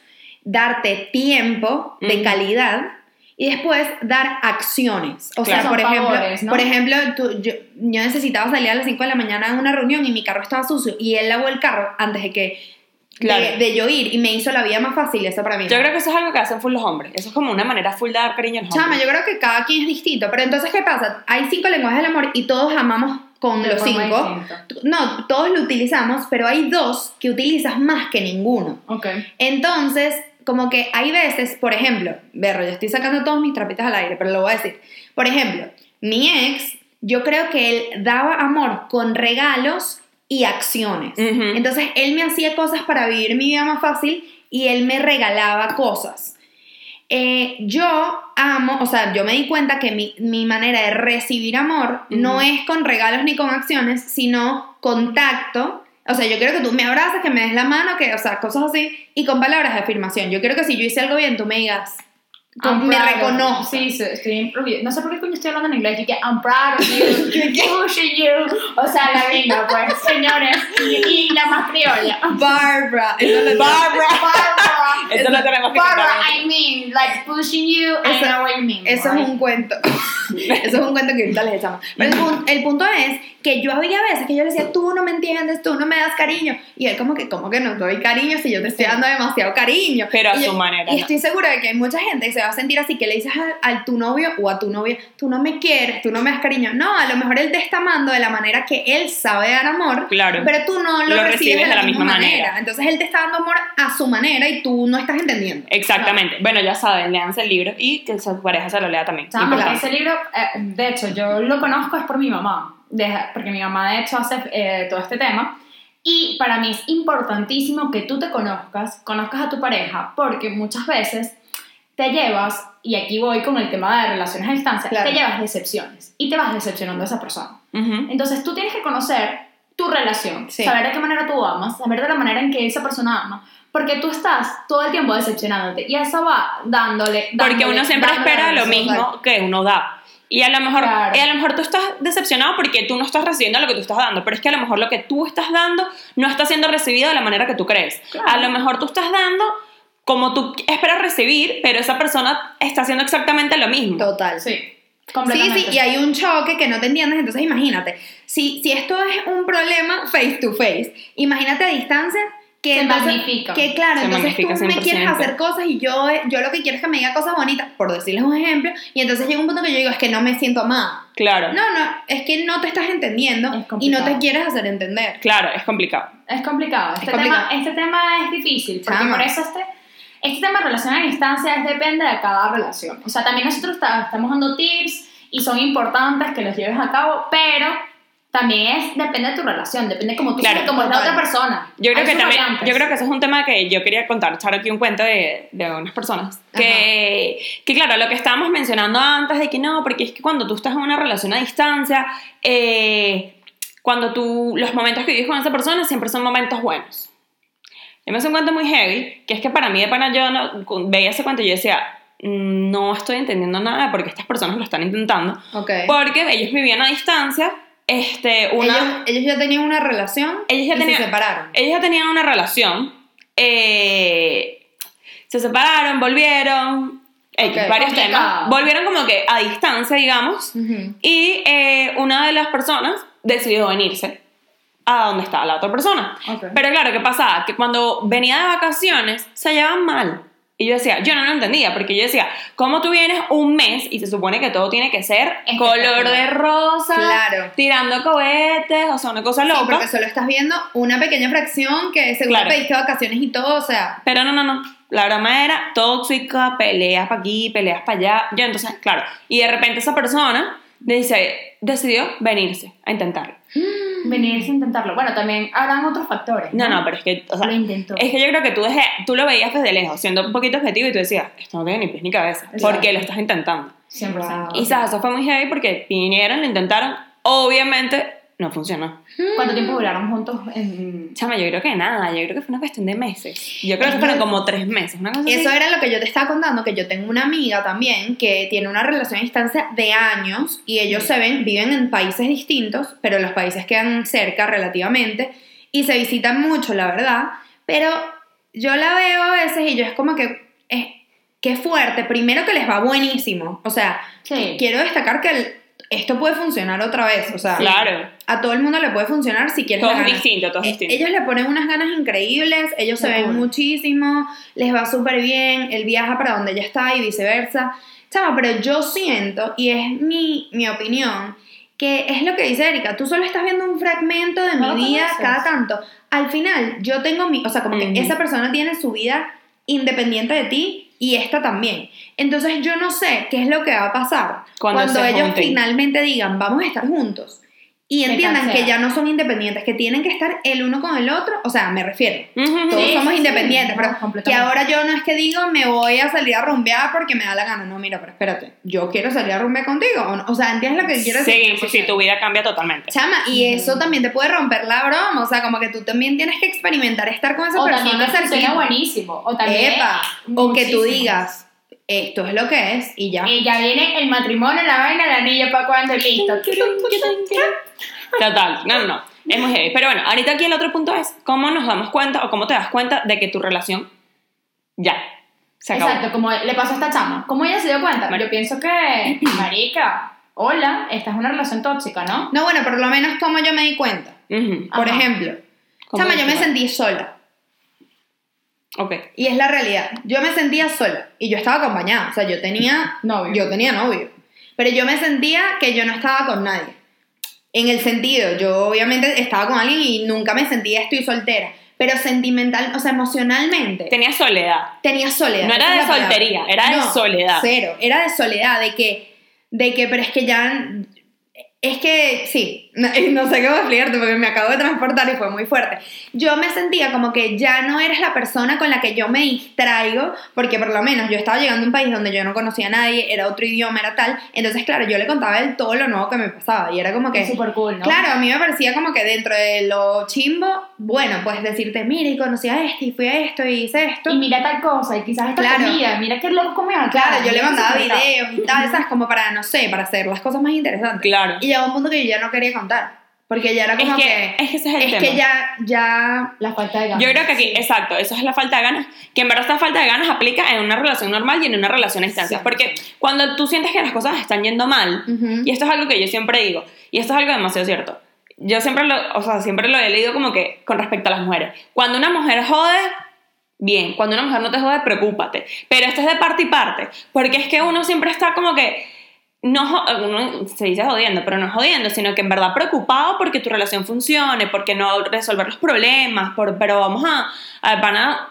darte tiempo de calidad y después dar acciones. O sea, Claro. por Son ejemplo, favores, ¿no? por ejemplo tú- yo, yo necesitaba salir a las 5 de la mañana a una reunión y mi carro estaba sucio y él lavó el carro antes de que Claro. de, de yo ir y me hizo la vida más fácil, eso para mí. Yo creo que eso es algo que hacen full los hombres. Eso es como una manera full de dar cariño a los Chama, hombres. yo creo que cada quien es distinto, pero entonces ¿qué pasa? Hay cinco lenguajes del amor y todos amamos con De los cinco. No, todos lo utilizamos, pero hay dos que utilizas más que ninguno. Ok. Entonces, como que hay veces, por ejemplo, berro, yo estoy sacando todos mis trapitos al aire, pero lo voy a decir. Por ejemplo, mi ex, yo creo que él daba amor con regalos y acciones. Entonces, él me hacía cosas para vivir mi vida más fácil y él me regalaba cosas. Eh, yo amo, o sea, yo me di cuenta que mi, mi manera de recibir amor no es con regalos ni con acciones, sino contacto. O sea, yo quiero que tú me abraces, que me des la mano, que, o sea, cosas así, y con palabras de afirmación. Yo quiero que si yo hice algo bien, tú me digas, I'm me reconozcas. Sí, sí, estoy. No sé por qué coño estoy hablando en inglés. Y que I'm proud of you, pushing you. O sea, la gringa, pues, señores. Y, y la más criolla. Barbara. Barbara. Barbara. Eso lo tenemos que Barbara. I mean, like pushing you, I know what you mean. Eso es un cuento. Eso es un cuento que ahorita les echamos. Pero el, pun- el punto es que yo había veces que yo le decía, tú no me entiendes, tú no me das cariño. Y él como que, ¿cómo que no doy cariño si yo te estoy dando demasiado cariño? Pero a su manera, Y ¿no? estoy segura de que hay mucha gente que se va a sentir así, que le dices a, tu novio o a tu novia, tú no me quieres, tú no me das cariño. No, a lo mejor él te está amando de la manera que él sabe dar amor, Claro. pero tú no Lo recibes de la, misma manera. Entonces él te está dando amor a su manera y tú no estás entendiendo. Exactamente. Bueno, ya saben, leanse el libro y que su pareja se lo lea también. Ese libro, eh, de hecho, yo lo conozco es por mi mamá, porque mi mamá de hecho hace eh, todo este tema. Y para mí es importantísimo que tú te conozcas, conozcas a tu pareja, porque muchas veces te llevas, y aquí voy con el tema de relaciones a distancia, Claro. te llevas decepciones y te vas decepcionando a esa persona. Entonces tú tienes que conocer tu relación, Sí. saber de qué manera tú amas, saber de la manera en que esa persona ama, porque tú estás todo el tiempo decepcionándote y eso va dándole. Porque dándole, uno siempre espera lo mismo que uno da. Y a lo mejor, Claro. y a lo mejor tú estás decepcionado porque tú no estás recibiendo lo que tú estás dando, pero es que a lo mejor lo que tú estás dando no está siendo recibido de la manera que tú crees. Claro. A lo mejor tú estás dando como tú esperas recibir, pero esa persona está haciendo exactamente lo mismo. Total. Sí, Sí, completamente. sí, y hay un choque que no te entiendes, entonces imagínate, si, si esto es un problema face to face, imagínate a distancia que Se entonces- magnifica. que claro, Se entonces tú magnifica me quieres 100%. hacer cosas y yo, yo lo que quiero es que me diga cosas bonitas, por decirles un ejemplo, y entonces llega un punto que yo digo, es que no me siento amada. Claro, No, no, es que no te estás entendiendo Es y no te quieres hacer entender. claro, es complicado. Es complicado. Este, complicado. Tema, este tema es difícil, porque Chama. por eso este, este tema de relación a distancia es, depende de cada relación. O sea, también nosotros ta- estamos dando tips y son importantes que los lleves a cabo, pero también es, depende de tu relación, depende de cómo tú Claro, cómo es la otra persona. Yo creo Hay que también, yo creo que eso es un tema que yo quería contar, echar aquí un cuento de, de unas personas. Que, que claro, lo que estábamos mencionando antes de que no, porque es que cuando tú estás en una relación a distancia, eh, cuando tú, los momentos que vives con esa persona siempre son momentos buenos. Yo me hace un cuento muy heavy, que es que para mí de pana yo no, veía ese cuento y yo decía, "Mm, no estoy entendiendo nada porque estas personas lo están intentando. Ok. Porque ellos vivían a distancia, este, una... ellos, ellos ya tenían una relación Ellos ya y tenían- se separaron. ellos ya tenían una relación, eh, se separaron, volvieron, X, Ok. varios Complicado. temas, volvieron como que a distancia, digamos, Ujú. y eh, una de las personas decidió venirse a donde estaba la otra persona. Pero claro, ¿qué pasaba? Que cuando venía de vacaciones se llevaban mal. Y yo decía, yo no lo entendía, porque yo decía, ¿cómo tú vienes un mes y se supone que todo tiene que ser color de rosa, Claro. tirando cohetes, o sea, una cosa Sí, loca? porque solo estás viendo una pequeña fracción que seguro Claro. pediste vacaciones y todo, o sea, Pero no, no, no. La broma era tóxica, peleas para aquí, peleas para allá. Yo, entonces, claro. Y de repente esa persona dice, decidió venirse a intentarlo. Venirse a intentarlo. Bueno, también habrán otros factores. No, no, pero es que, o sea, Lo intentó. es que yo creo que tú, desde, tú lo veías desde lejos, siendo un poquito objetivo, y tú decías, esto no tiene ni pies ni cabeza. Exacto. Porque lo estás intentando. 100%. Y sabes, eso fue muy heavy porque vinieron, lo intentaron. Obviamente, no funcionó. ¿Cuánto tiempo duraron juntos en... Chama, yo creo que nada, yo creo que fue una cuestión de meses. Yo creo que fueron como tres meses, una cosa así. Eso era lo que yo te estaba contando, que yo tengo una amiga también que tiene una relación a distancia de años y ellos se ven, viven en países distintos, pero los países quedan cerca relativamente y se visitan mucho, la verdad, pero yo la veo a veces y yo es como que, es, qué fuerte, primero que les va buenísimo, o sea, Sí. quiero destacar que el- esto puede funcionar otra vez, o sea, Claro. a todo el mundo le puede funcionar si quieres Todo es ganas. distinto, todo es distinto. Ellos le ponen unas ganas increíbles, ellos se ven muchísimo, les va súper bien, él viaja para donde ella está y viceversa. Chama, pero yo siento, y es mi, mi opinión, que es lo que dice Erika, tú solo estás viendo un fragmento de mi vida conoces. cada tanto. Al final, yo tengo mi, o sea, como que Ujú. esa persona tiene su vida independiente de ti y esta también. Entonces yo no sé qué es lo que va a pasar Cuando ellos junten. finalmente digan, vamos a estar juntos. Y entiendan que ya no son independientes, que tienen que estar el uno con el otro. O sea, me refiero. Todos Sí, somos sí, independientes, sí, pero que ahora yo no es que digo me voy a salir a rumbear porque me da la gana. No, mira, pero espérate, yo quiero salir a rumbear contigo. O, no? O sea, ¿entiendes lo que quiero decir? Sí, sí, tu vida cambia totalmente. Chama, y eso también te puede romper la broma. O sea, como que tú también tienes que experimentar estar con esa O también persona te funciona cerquita. buenísimo. O también... Epa, o que tú digas, esto es lo que es y ya. Y ya viene el matrimonio, la vaina, el anillo para cuando listo. Total, no, no, no. Es muy heavy. Pero bueno, ahorita aquí el otro punto es cómo nos damos cuenta o cómo te das cuenta de que tu relación ya Se acabó. Exacto, como le pasó a esta chama. ¿Cómo ella se dio cuenta? Bueno. Yo pienso que, marica, hola, esta es una relación tóxica, ¿no? No, bueno, por lo menos como yo me di cuenta. Ujú. Por Ajá. ejemplo, ¿Cómo chama, yo me sentí sola. Ok. Y es la realidad. Yo me sentía sola y yo estaba acompañada. O sea, yo tenía Novio. Yo tenía novio. Pero yo me sentía que yo no estaba con nadie. En el sentido, yo obviamente estaba con alguien y nunca me sentía estoy soltera. Pero sentimental, o sea, emocionalmente, Tenía soledad. tenía soledad. No era de palabra. soltería, era de soledad. Cero, era de soledad, de que, de que, pero es que ya, es que, sí, no, no sé cómo explicarte porque me acabo de transportar y fue muy fuerte. Yo me sentía como que ya no eres la persona con la que yo me distraigo, porque por lo menos yo estaba llegando a un país donde yo no conocía a nadie, era otro idioma, era tal, entonces claro, yo le contaba él todo lo nuevo que me pasaba y era como que... Súper cool, ¿no? Claro, a mí me parecía como que dentro de lo chimbo, bueno, pues decirte, mira, y conocí a este, y fui a esto, y hice esto. Y mira tal cosa, y quizás esta Claro. comida, mira qué loco comió acá. Claro, yo le mandaba videos y tal, ¿sabes? Como para, no sé, para hacer las cosas más interesantes. Claro. Y llegó un punto que yo ya no quería contar. Porque ya era Es como que, que. es que ese es el es tema. que ya, ya. La falta de ganas. Yo creo que aquí, Sí. exacto, eso es la falta de ganas, que en verdad esta falta de ganas aplica en una relación normal y en una relación a distancia. Sí. Porque cuando tú sientes que las cosas están yendo mal, Ujú. y esto es algo que yo siempre digo, y esto es algo demasiado cierto, yo siempre lo, o sea, siempre lo he leído como que con respecto a las mujeres. Cuando una mujer jode, bien, cuando una mujer no te jode, preocúpate. Pero esto es de parte y parte, porque es que uno siempre está como que no uno se dice jodiendo, pero no jodiendo, sino que en verdad preocupado porque tu relación funcione, porque no resolver los problemas, por, pero vamos a, a van a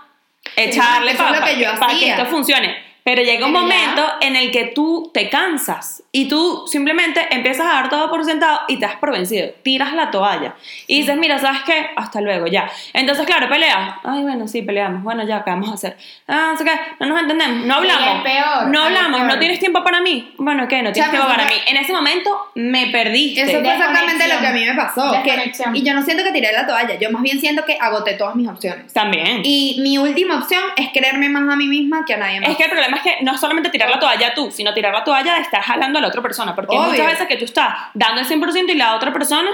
echarle es para que esto funcione. Pero llega un momento en el que tú te cansas y tú simplemente empiezas a dar todo por sentado y te das por vencido. Tiras la toalla y dices, mira, ¿sabes qué? Hasta luego, ya. Entonces, claro, peleas. Ay, bueno, sí, peleamos. Bueno, ya, ¿qué vamos a hacer? Ah, no sé qué, no nos entendemos, no Y es hablamos. peor, no hablamos, peor. no tienes tiempo para mí. Bueno, ¿qué? No tienes tiempo para mí. En ese momento me perdiste. Eso fue exactamente lo que a mí me pasó. que- y yo no siento que tiré la toalla. Yo más bien siento que agoté todas mis opciones. También. Y mi última opción es creerme más a mí misma que a nadie más. Es que el problema es que no es solamente tirar la toalla tú, sino tirar la toalla estar jalando a la otra persona. Porque hay muchas veces que tú estás dando el 100% y la otra persona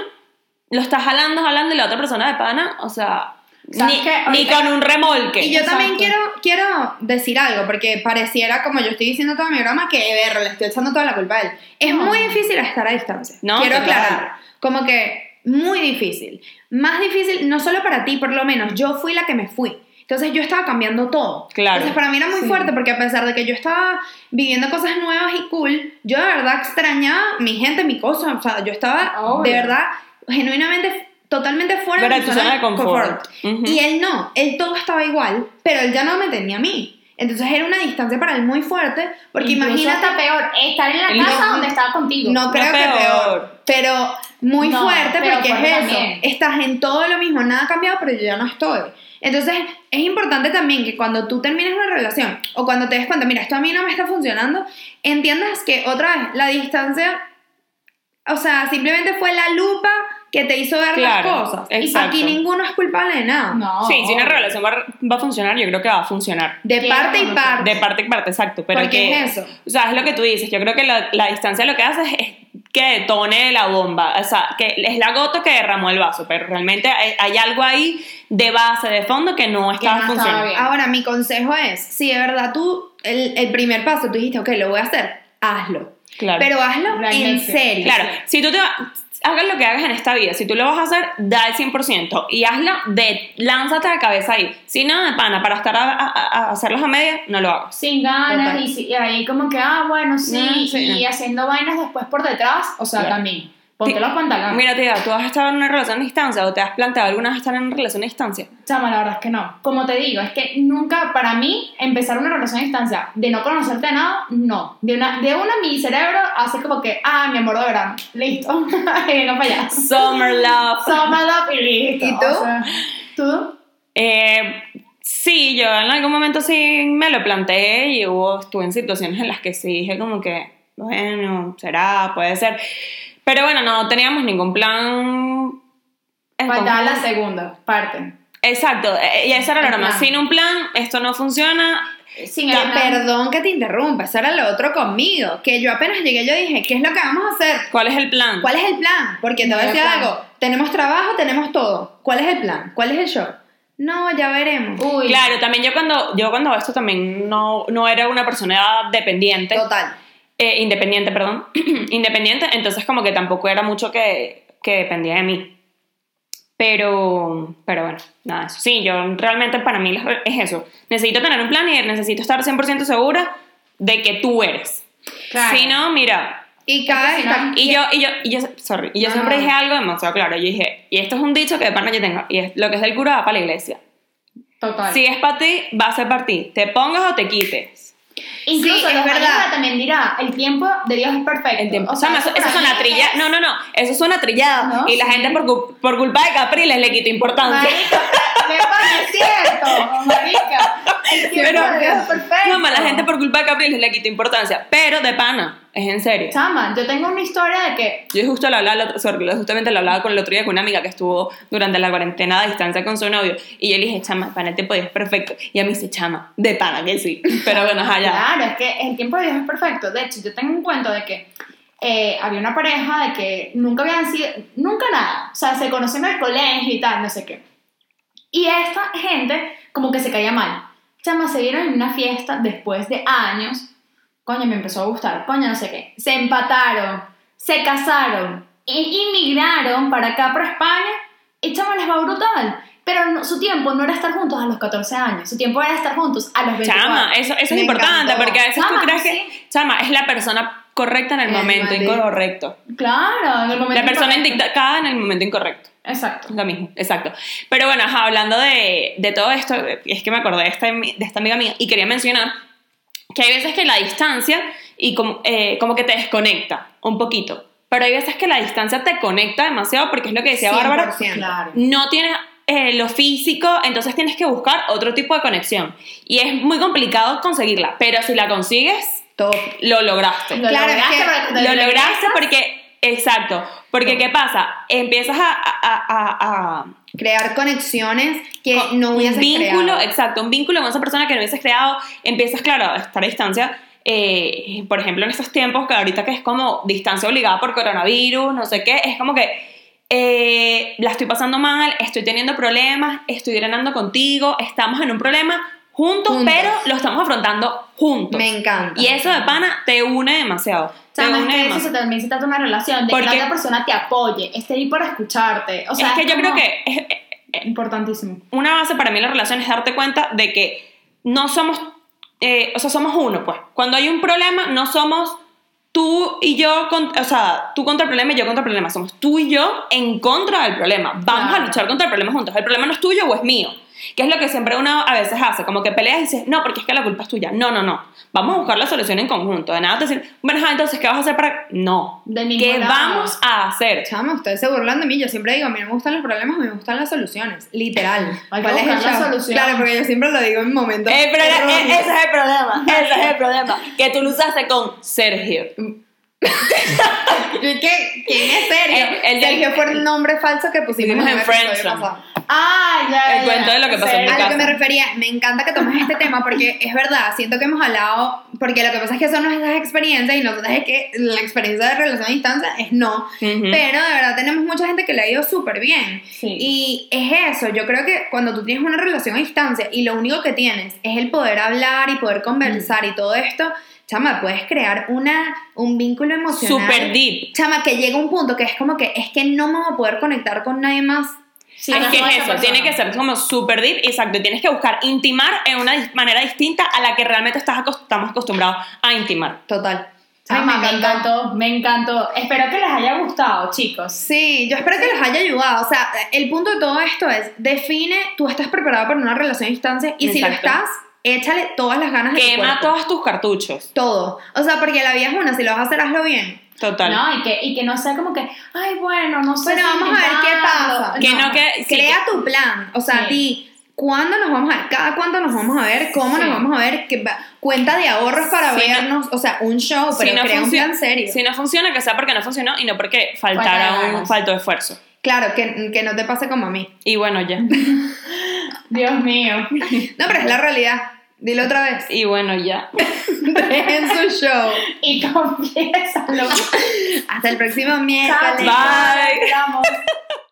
lo estás jalando, jalando y la otra persona de pana, o sea, ¿Sabes ni, ni con un remolque. Y yo también quiero, quiero decir algo, porque pareciera, como yo estoy diciendo todo mi broma, que ver, le estoy echando toda la culpa a él. Es No. muy difícil estar a distancia. No, quiero aclarar. Como que muy difícil. Más difícil, no solo para ti, por lo menos, yo fui la que me fui. Entonces yo estaba cambiando todo. Claro. Entonces para mí era muy Sí. fuerte porque a pesar de que yo estaba viviendo cosas nuevas y cool, yo de verdad extrañaba mi gente, mi cosa. O sea, yo estaba Obvio. de verdad, genuinamente, totalmente fuera Fuera de tu zona de confort. Ujú. Y él no, él todo estaba igual, pero él ya no me tenía a mí. Entonces era una distancia para él muy fuerte, porque Incluso imagínate, hasta peor, estar en la El- casa donde estaba contigo. no creo que peor. peor, pero muy No, fuerte pero porque es eso, también. estás en todo lo mismo, nada ha cambiado, pero yo ya no estoy. Entonces es importante también que cuando tú termines una relación o cuando te des cuenta, mira, esto a mí no me está funcionando, entiendas que otra vez la distancia, o sea, simplemente fue la lupa que te hizo ver Claro, las cosas. Y exacto. aquí ninguno es culpable de nada. No. sí, si una relación va, va a funcionar, yo creo que va a funcionar. De parte y parte. De parte y parte, exacto. Pero Porque que, es eso. O sea, es lo que tú dices. Yo creo que la, la distancia lo que hace es, es que detone la bomba. O sea, que es la gota que derramó el vaso. Pero realmente hay, hay algo ahí de base, de fondo, que no estaba no estaba funcionando. bien. Ahora, mi consejo es, si de verdad tú, el, el primer paso, tú dijiste, ok, lo voy a hacer, hazlo. Claro. Pero hazlo en serio. Claro, si tú te va- hagas lo que hagas en esta vida, si tú lo vas a hacer, da el 100% y hazlo de, lánzate de cabeza ahí. Si no, de pana, para estar a, a- a hacerlos a medias, no lo hagas. Sin ganas y, si- y ahí como que, ah, bueno, sí, No, sí, y no. haciendo vainas después por detrás, o sea, Claro. también. Ponte los pantalones. Mira, tía, ¿tú has estado en una relación a distancia o te has planteado alguna vez estar en una relación a distancia? Chama, la verdad es que no. Como te digo, es que nunca, para mí, empezar una relación a distancia de no conocerte de nada, no. De una, de una mi cerebro hace como que, ah, mi amor de verano, listo. venga para allá. Summer love. Summer love y listo. ¿Y tú? O sea, ¿Tú? Eh, sí, yo en algún momento sí me lo planteé y hubo, estuve en situaciones en las que sí dije como que, bueno, será, puede ser. Pero bueno, no teníamos ningún plan. Faltaba la segunda parte. Exacto, eh, y esa era la plan. Sin un plan, esto no funciona. Sin el plan. Perdón que te interrumpa, eso era lo otro conmigo. Que yo apenas llegué, yo dije, ¿qué es lo que vamos a hacer? ¿Cuál es el plan? ¿Cuál es el plan? Porque te voy a decir algo. Tenemos trabajo, tenemos todo. ¿Cuál es el plan? ¿Cuál es el show? No, ya veremos. Uy. Claro, también yo cuando, yo cuando esto también no, no era una persona dependiente, Total. Eh, independiente, perdón, independiente, entonces como que tampoco era mucho que, que dependía de mí. Pero, pero bueno, nada, eso. Sí, yo realmente para mí es eso. Necesito tener un plan y necesito estar 100% segura de que tú eres. Claro. Si no, mira, Y cada no- y yo, y yo, y yo, sorry, y yo No, siempre no. dije algo demasiado claro. Yo dije, y esto es un dicho que de pana yo tengo, y es lo que es del cura va para la iglesia. Total. Si es para ti, va a ser para ti. Te pongas o te quites. Incluso Sí, es verdad. también dirá, el tiempo de Dios es perfecto. El tiempo. O sea, Chama, eso, eso suena trillado. No, no, no. Eso suena trillado. No, y la gente por, por culpa de Capriles le quita importancia. Marica, me parece cierto, marica. El tiempo Pero, de Dios es perfecto. Chama, la gente por culpa de Capriles le quita importancia. Pero de pana, es en serio. Chama, yo tengo una historia de que Yo justo lo hablaba, sorry, justamente lo hablaba con el otro día con una amiga que estuvo durante la cuarentena a distancia con su novio. Y yo le dije, chama, pana, te podías perfecto. Y a mí dice, chama, de pana que sí. Pero bueno, allá. Claro, es que el tiempo de Dios es perfecto. De hecho, yo tengo un cuento de que eh, había una pareja de que nunca habían sido, nunca nada. O sea, se conocieron en el colegio y tal, no sé qué. Y esta gente como que se caía mal. Chama, se vieron en una fiesta después de años. Coño, me empezó a gustar. Coño, no sé qué. Se empataron, se casaron, e inmigraron para acá, para España. Y chama, les va brutal. Pero no- su tiempo no era estar juntos a los 14 años. Su tiempo era estar juntos a los 24. Chama, eso, eso es importante porque a veces Chama, tú crees sí. que, chama, es la persona correcta en el En el momento incorrecto. Claro, en el momento La persona indicada en el momento incorrecto. Exacto. Lo mismo, exacto. Pero bueno, ajá, hablando de, de todo esto, es que me acordé de esta, de esta amiga mía y quería mencionar que hay veces que la distancia y como, eh, como que te desconecta un poquito. Pero hay veces que la distancia te conecta demasiado porque es lo que decía Bárbara, 100%. Claro. no tienes eh, lo físico, entonces tienes que buscar otro tipo de conexión. Y es muy complicado conseguirla, pero si la consigues, Top. lo lograste. Lo Claro, es lograste, que Lo porque, exacto, porque ¿qué pasa? Empiezas a, a, a- a- Crear conexiones que con- no hubieses un vínculo, creado. exacto, un vínculo con esa persona que no hubieses creado, empiezas, claro, a estar a distancia. eh, por ejemplo, en estos tiempos que ahorita que es como distancia obligada por coronavirus, no sé qué, es como que eh, la estoy pasando mal, estoy teniendo problemas, estoy drenando contigo, estamos en un problema juntos, Juntos. pero lo estamos afrontando juntos. Me encanta. Y eso de pana te une demasiado. Es une que eso se también se trata de una relación, de Porque- que la otra persona te apoye, esté ahí para escucharte. O sea, es que yo como creo que es- es- Importantísimo. una base para mí en la relación es darte cuenta de que no somos, eh, o sea, somos uno, pues. Cuando hay un problema, no somos tú y yo, con- o sea, tú contra el problema y yo contra el problema. Somos tú y yo en contra del problema. Vamos Claro. a luchar contra el problema juntos. El problema no es tuyo o es mío. Que es lo que siempre uno a veces hace, como que peleas y dices, no, porque es que la culpa es tuya. No, no, no. Vamos a buscar la solución en conjunto. De nada te decir, bueno, entonces, ¿qué vas a hacer para...? No. De ¿Qué lado. vamos a hacer? Chama, ustedes se burlan de mí. Yo siempre digo, a mí no me gustan los problemas, a mí me gustan las soluciones. Literal. Hay ¿Cuál es la show? solución. Claro, porque yo siempre lo digo en momentos. El problema- ese es el problema, ese es el problema. Que tú lo usaste con Sergio. ¿Y qué? ¿Quién es Sergio? El- el Sergio fue el nombre falso que pusimos en, el Friendzone. Ah, ya. El ya. cuento de lo que pasó en mi A casa. lo que me refería, me encanta que tomes este tema porque es verdad, siento que hemos hablado, porque lo que pasa es que son nuestras experiencias y nosotros es que la experiencia de relación a distancia es no, Ujú. pero de verdad tenemos mucha gente que le ha ido súper bien. Sí. Y es eso, yo creo que cuando tú tienes una relación a distancia y lo único que tienes es el poder hablar y poder conversar y todo esto, chama, puedes crear una, un vínculo emocional. Super deep. Chama, que llega un punto que es como que es que no me voy a poder conectar con nadie más. Sí, es no que es eso, persona. tiene que ser como super deep, exacto. Tienes que buscar intimar en una manera distinta a la que realmente estás acost- estamos acostumbrados a intimar. Total. Ay, Chama, me encantó, me encantó. Espero que les haya gustado, chicos. Sí, yo espero que les haya ayudado. O sea, el punto de todo esto es, define, tú estás preparado para una relación a distancia y si lo estás, échale todas las ganas de tu Quema todos tus cartuchos. Todo. O sea, porque la vida es una, si lo vas a hacer, hazlo bien. Total. No, y que, y que no sea como que, ay, bueno, no sé. Bueno, si vamos a ver qué intentarlo". pasa. Que no que- sí, Crea tu plan. O sea, Sí. di, ¿cuándo nos vamos a ver? ¿Cada cuándo nos vamos a ver? ¿Cómo Sí. nos vamos a ver? ¿Qué va- cuenta de ahorros para Si no- vernos. o sea, un show, pero si no, crea un funciona, plan serio. si no funciona, que sea porque no funcionó y no porque Falta faltara de un falto de esfuerzo. Claro, que, que no te pase como a mí. Y bueno, ya. Dios mío. No, pero es la realidad. dilo otra vez. Y bueno, ya. en su show. Y confiésalo. Hasta el próximo miércoles. Bye. Amo.